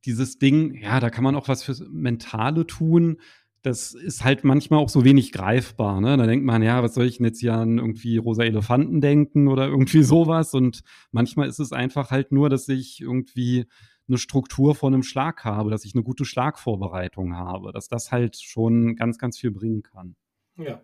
Speaker 2: dieses Ding, ja, da kann man auch was fürs Mentale tun. Das ist halt manchmal auch so wenig greifbar. Ne? Da denkt man, ja, was soll ich denn jetzt hier an irgendwie rosa Elefanten denken oder irgendwie sowas? Und manchmal ist es einfach halt nur, dass ich irgendwie eine Struktur von einem Schlag habe, dass ich eine gute Schlagvorbereitung habe, dass das halt schon ganz, ganz viel bringen kann.
Speaker 3: Ja.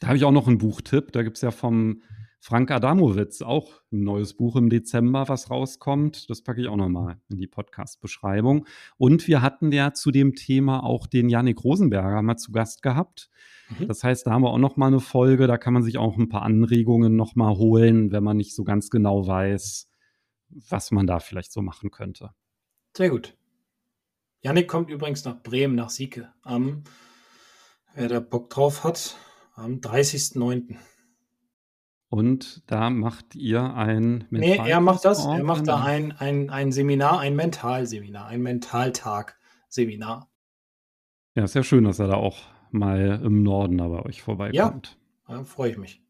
Speaker 2: Da habe ich auch noch einen Buchtipp. Da gibt es ja vom Frank Adamowitz auch ein neues Buch im Dezember, was rauskommt. Das packe ich auch nochmal in die Podcast-Beschreibung. Und wir hatten ja zu dem Thema auch den Janik Rosenberger mal zu Gast gehabt. Mhm. Das heißt, da haben wir auch nochmal eine Folge. Da kann man sich auch ein paar Anregungen nochmal holen, wenn man nicht so ganz genau weiß, was man da vielleicht so machen könnte.
Speaker 3: Sehr gut. Janik kommt übrigens nach Bremen, nach Sieke, am, wer da Bock drauf hat, am 30.09.
Speaker 2: Und da macht ihr ein
Speaker 3: Mental Nee, er macht das. Er macht da ein, ein, ein Seminar, ein Mentalseminar, ein Mentaltag-Seminar.
Speaker 2: Ja, ist ja schön, dass er da auch mal im Norden da bei euch vorbeikommt.
Speaker 3: Ja, da freue ich mich.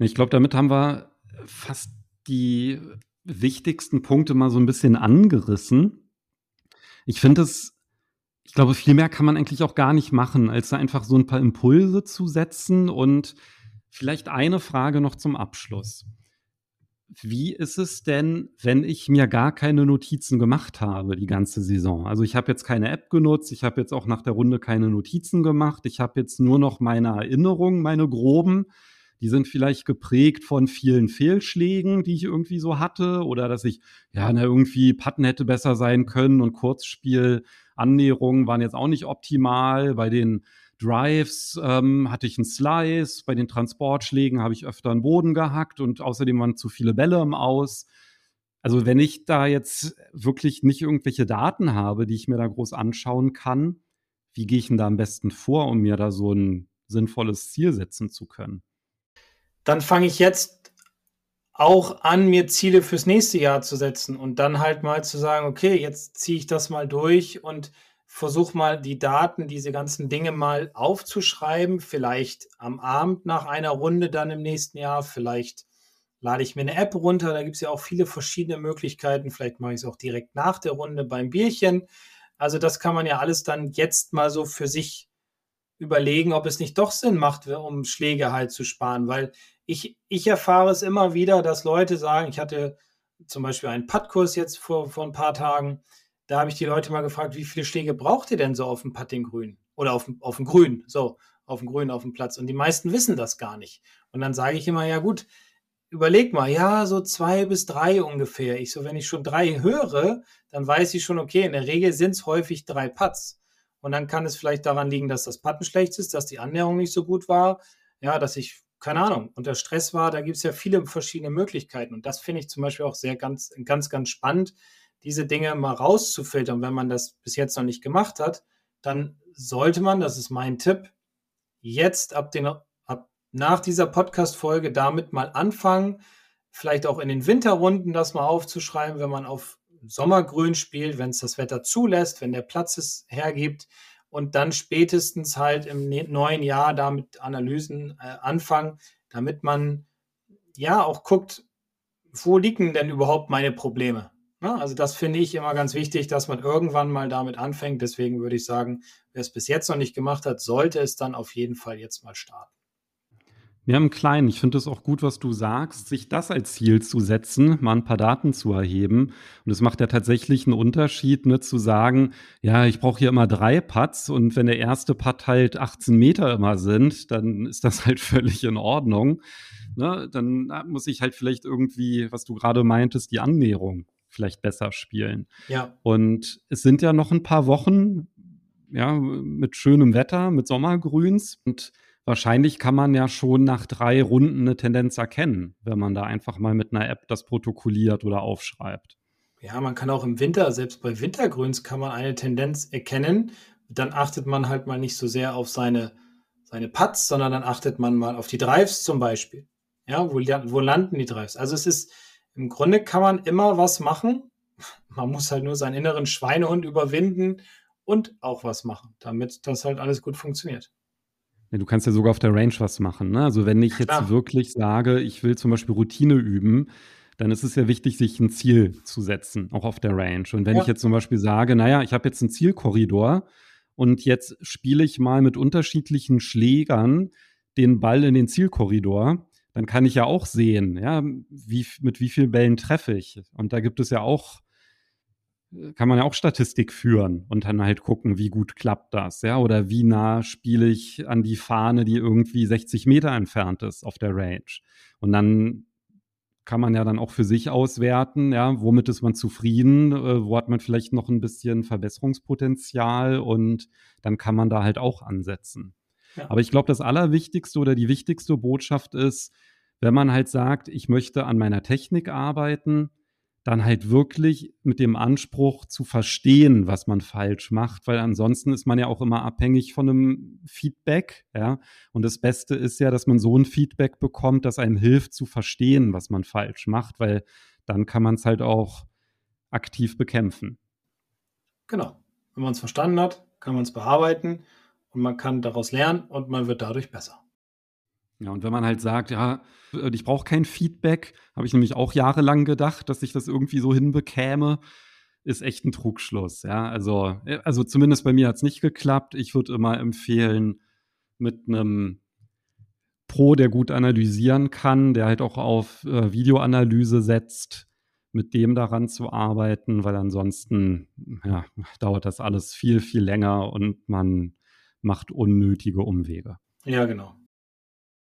Speaker 2: Ich glaube, damit haben wir fast die wichtigsten Punkte mal so ein bisschen angerissen. Ich finde es, ich glaube, viel mehr kann man eigentlich auch gar nicht machen, als da einfach so ein paar Impulse zu setzen und vielleicht eine Frage noch zum Abschluss. wie ist es denn, wenn ich mir gar keine Notizen gemacht habe die ganze Saison? Also ich habe jetzt keine App genutzt, ich habe jetzt auch nach der Runde keine Notizen gemacht, ich habe jetzt nur noch meine Erinnerungen, meine groben. Die sind vielleicht geprägt von vielen Fehlschlägen, die ich irgendwie so hatte, oder dass ich, ja, na, irgendwie Patten hätte besser sein können und Kurzspielannäherungen waren jetzt auch nicht optimal. Bei den Drives ähm, hatte ich einen Slice, bei den Transportschlägen habe ich öfter einen Boden gehackt und außerdem waren zu viele Bälle im Aus. Also wenn ich da jetzt wirklich nicht irgendwelche Daten habe, die ich mir da groß anschauen kann, wie gehe ich denn da am besten vor, um mir da so ein sinnvolles Ziel setzen zu können?
Speaker 3: Dann fange ich jetzt auch an, mir Ziele fürs nächste Jahr zu setzen und dann halt mal zu sagen, okay, jetzt ziehe ich das mal durch und versuch mal die Daten, diese ganzen Dinge mal aufzuschreiben, vielleicht am Abend nach einer Runde dann im nächsten Jahr, vielleicht lade ich mir eine App runter, da gibt es ja auch viele verschiedene Möglichkeiten, vielleicht mache ich es auch direkt nach der Runde beim Bierchen. Also das kann man ja alles dann jetzt mal so für sich überlegen, ob es nicht doch Sinn macht, um Schläge halt zu sparen, weil ich, ich erfahre es immer wieder, dass Leute sagen, ich hatte zum Beispiel einen Puttkurs jetzt vor, vor ein paar Tagen, da habe ich die Leute mal gefragt, wie viele Schläge braucht ihr denn so auf dem Puttinggrün? Oder auf, auf dem Grün, so, auf dem Grün, auf dem Platz. Und die meisten wissen das gar nicht. Und dann sage ich immer, ja gut, überleg mal, ja, so zwei bis drei ungefähr. Ich so, wenn ich schon drei höre, dann weiß ich schon, okay, in der Regel sind es häufig drei Putts. Und dann kann es vielleicht daran liegen, dass das Putten schlecht ist, dass die Annäherung nicht so gut war, ja, dass ich, keine Ahnung, unter Stress war. Da gibt es ja viele verschiedene Möglichkeiten. Und das finde ich zum Beispiel auch sehr ganz, ganz, ganz spannend, diese Dinge mal rauszufiltern. Wenn man das bis jetzt noch nicht gemacht hat, dann sollte man, das ist mein Tipp, jetzt ab, den, ab nach dieser Podcast-Folge damit mal anfangen, vielleicht auch in den Winterrunden das mal aufzuschreiben, wenn man auf Sommergrün spielt, wenn es das Wetter zulässt, wenn der Platz es hergibt und dann spätestens halt im ne-, neuen Jahr damit Analysen äh, anfangen, damit man ja auch guckt, wo liegen denn überhaupt meine Probleme? Ja, also das finde ich immer ganz wichtig, dass man irgendwann mal damit anfängt. Deswegen würde ich sagen, wer es bis jetzt noch nicht gemacht hat, sollte es dann auf jeden Fall jetzt mal starten.
Speaker 2: Wir haben klein, ich finde es auch gut, was du sagst, sich das als Ziel zu setzen, mal ein paar Daten zu erheben. Und es macht ja tatsächlich einen Unterschied, ne, zu sagen, ja, ich brauche hier immer drei Putts und wenn der erste Putt halt 18 Meter immer sind, dann ist das halt völlig in Ordnung. Ne, dann muss ich halt vielleicht irgendwie, was du gerade meintest, die Annäherung vielleicht besser spielen.
Speaker 3: Ja.
Speaker 2: Und es sind ja noch ein paar Wochen, ja, mit schönem Wetter, mit Sommergrüns und wahrscheinlich kann man ja schon nach drei Runden eine Tendenz erkennen, wenn man da einfach mal mit einer App das protokolliert oder aufschreibt.
Speaker 3: Ja, man kann auch im Winter, selbst bei Wintergrüns kann man eine Tendenz erkennen. Dann achtet man halt mal nicht so sehr auf seine, seine Putts, sondern dann achtet man mal auf die Drives zum Beispiel. Ja, wo, wo landen die Drives? Also es ist, im Grunde kann man immer was machen. Man muss halt nur seinen inneren Schweinehund überwinden und auch was machen, damit das halt alles gut funktioniert.
Speaker 2: Ja, du kannst ja sogar auf der Range was machen. Ne? Also wenn ich jetzt wirklich sage, ich will zum Beispiel Routine üben, dann ist es ja wichtig, sich ein Ziel zu setzen, auch auf der Range. Und wenn ja. ich jetzt zum Beispiel sage, naja, ich habe jetzt einen Zielkorridor und jetzt spiele ich mal mit unterschiedlichen Schlägern den Ball in den Zielkorridor, dann kann ich ja auch sehen, ja, wie, mit wie vielen Bällen treffe ich. Und da gibt es ja auch, kann man ja auch Statistik führen und dann halt gucken, wie gut klappt das, ja, oder wie nah spiele ich an die Fahne, die irgendwie 60 Meter entfernt ist auf der Range. Und dann kann man ja dann auch für sich auswerten, ja, womit ist man zufrieden, äh, wo hat man vielleicht noch ein bisschen Verbesserungspotenzial und dann kann man da halt auch ansetzen. Ja. Aber ich glaube, das Allerwichtigste oder die wichtigste Botschaft ist, wenn man halt sagt, ich möchte an meiner Technik arbeiten, dann halt wirklich mit dem Anspruch zu verstehen, was man falsch macht, weil ansonsten ist man ja auch immer abhängig von einem Feedback, ja. Und das Beste ist ja, dass man so ein Feedback bekommt, das einem hilft zu verstehen, was man falsch macht, weil dann kann man es halt auch aktiv bekämpfen.
Speaker 3: Genau. Wenn man es verstanden hat, kann man es bearbeiten man kann daraus lernen und man wird dadurch besser.
Speaker 2: Ja, und wenn man halt sagt, ja, äh, ich brauche kein Feedback, habe ich nämlich auch jahrelang gedacht, dass ich das irgendwie so hinbekäme, ist echt ein Trugschluss. Ja, also, äh, also zumindest bei mir hat es nicht geklappt. Ich würde immer empfehlen, mit einem Pro, der gut analysieren kann, der halt auch auf äh, Videoanalyse setzt, mit dem daran zu arbeiten, weil ansonsten ja, dauert das alles viel, viel länger und man macht unnötige Umwege.
Speaker 3: Ja, genau.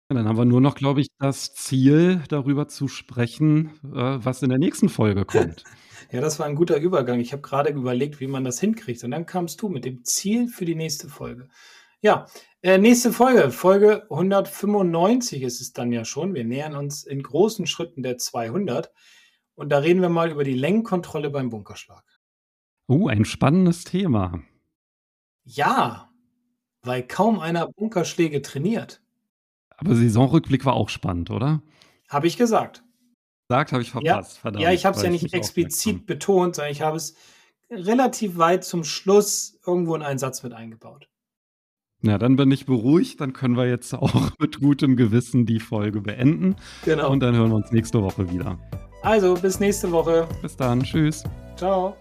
Speaker 2: Dann haben wir nur noch, glaube ich, das Ziel, darüber zu sprechen, äh, was in der nächsten Folge kommt.
Speaker 3: ja, das war ein guter Übergang. Ich habe gerade überlegt, wie man das hinkriegt. Und dann kamst du mit dem Ziel für die nächste Folge. Ja, äh, nächste Folge, Folge 195 ist es dann ja schon. Wir nähern uns in großen Schritten der 200. Und da reden wir mal über die Längenkontrolle beim Bunkerschlag.
Speaker 2: Oh, ein spannendes Thema.
Speaker 3: Ja, weil kaum einer Bunkerschläge trainiert.
Speaker 2: Aber Saisonrückblick war auch spannend, oder?
Speaker 3: Habe ich gesagt.
Speaker 2: Sagt, habe ich verpasst.
Speaker 3: Ja, Verdammt, ja ich habe es ja nicht explizit betont, sondern ich habe es relativ weit zum Schluss irgendwo in einen Satz mit eingebaut.
Speaker 2: Ja, dann bin ich beruhigt. Dann können wir jetzt auch mit gutem Gewissen die Folge beenden. Genau. Und dann hören wir uns nächste Woche wieder.
Speaker 3: Also, bis nächste Woche.
Speaker 2: Bis dann. Tschüss.
Speaker 3: Ciao.